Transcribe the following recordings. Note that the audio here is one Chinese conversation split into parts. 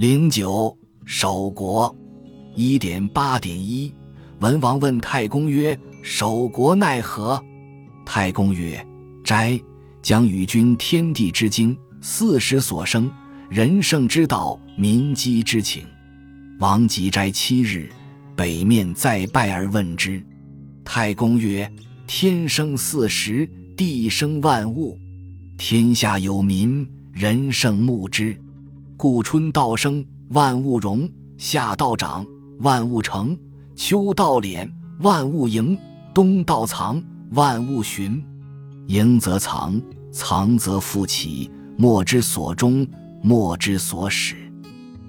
零九守国，一点八点一。文王问太公曰：“守国奈何？”太公曰：“斋，将与君天地之经，四时所生，人圣之道，民基之情。”王即斋七日，北面再拜而问之。太公曰：“天生四时，地生万物，天下有民，人圣牧之。”故春道生，万物荣；夏道长，万物成；秋道敛，万物盈；冬道藏，万物循。盈则藏，藏则复起。莫之所终，莫之所始。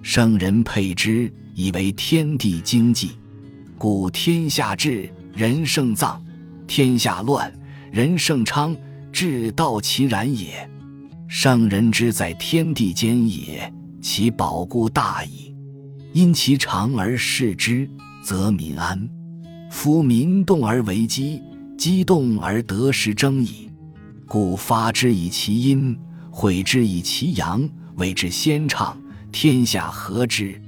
圣人配之，以为天地经济。故天下治，人圣藏；天下乱，人圣昌。治道其然也。圣人之在天地间也。其保固大矣，因其长而视之，则民安。夫民动而为饥，饥动而得时争矣。故发之以其阴，毁之以其阳，谓之先畅，天下和之。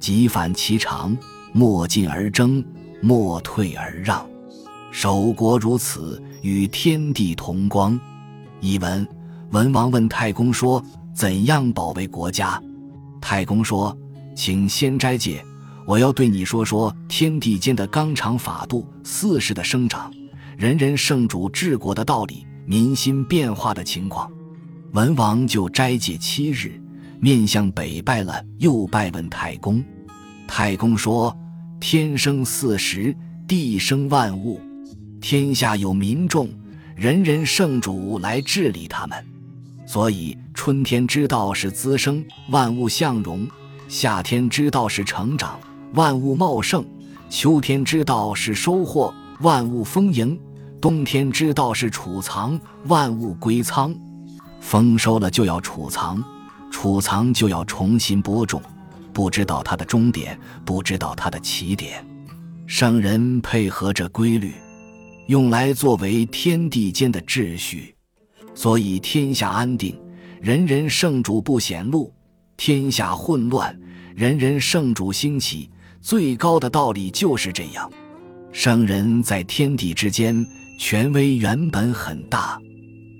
即反其常，莫进而争，莫退而让。守国如此，与天地同光。译文：文王问太公说：“怎样保卫国家？”太公说：“请先斋戒，我要对你说说天地间的纲常法度、四时的生长、人人圣主治国的道理、民心变化的情况。”文王就斋戒七日，面向北拜了，又拜问太公。太公说：“天生四时，地生万物，天下有民众，人人圣主来治理他们。”所以，春天之道是滋生，万物向荣；夏天之道是成长，万物茂盛；秋天之道是收获，万物丰盈；冬天之道是储藏，万物归仓。丰收了就要储藏，储藏就要重新播种，不知道它的终点，不知道它的起点。圣人配合着规律，用来作为天地间的秩序。所以天下安定，人人圣主不显露；天下混乱，人人圣主兴起。最高的道理就是这样。圣人在天地之间，权威原本很大，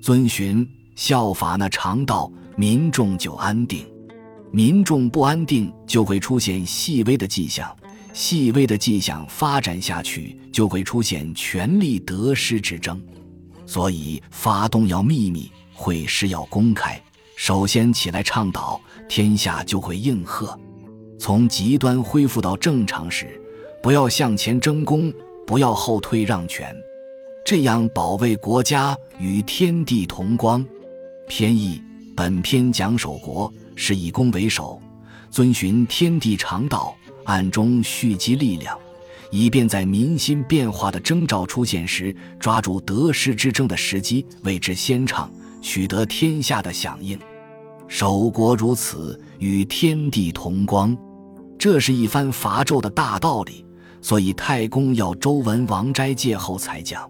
遵循效法那常道，民众就安定；民众不安定，就会出现细微的迹象，细微的迹象发展下去，就会出现权力得失之争。所以，发动要秘密，会师要公开。首先起来倡导，天下就会应和。从极端恢复到正常时，不要向前争功，不要后退让权，这样保卫国家与天地同光。偏义本篇讲守国，是以攻为守，遵循天地常道，暗中蓄积力量。以便在民心变化的征兆出现时，抓住得失之争的时机，为之先唱，取得天下的响应。守国如此，与天地同光，这是一番伐纣的大道理。所以太公要周文王斋戒后才讲。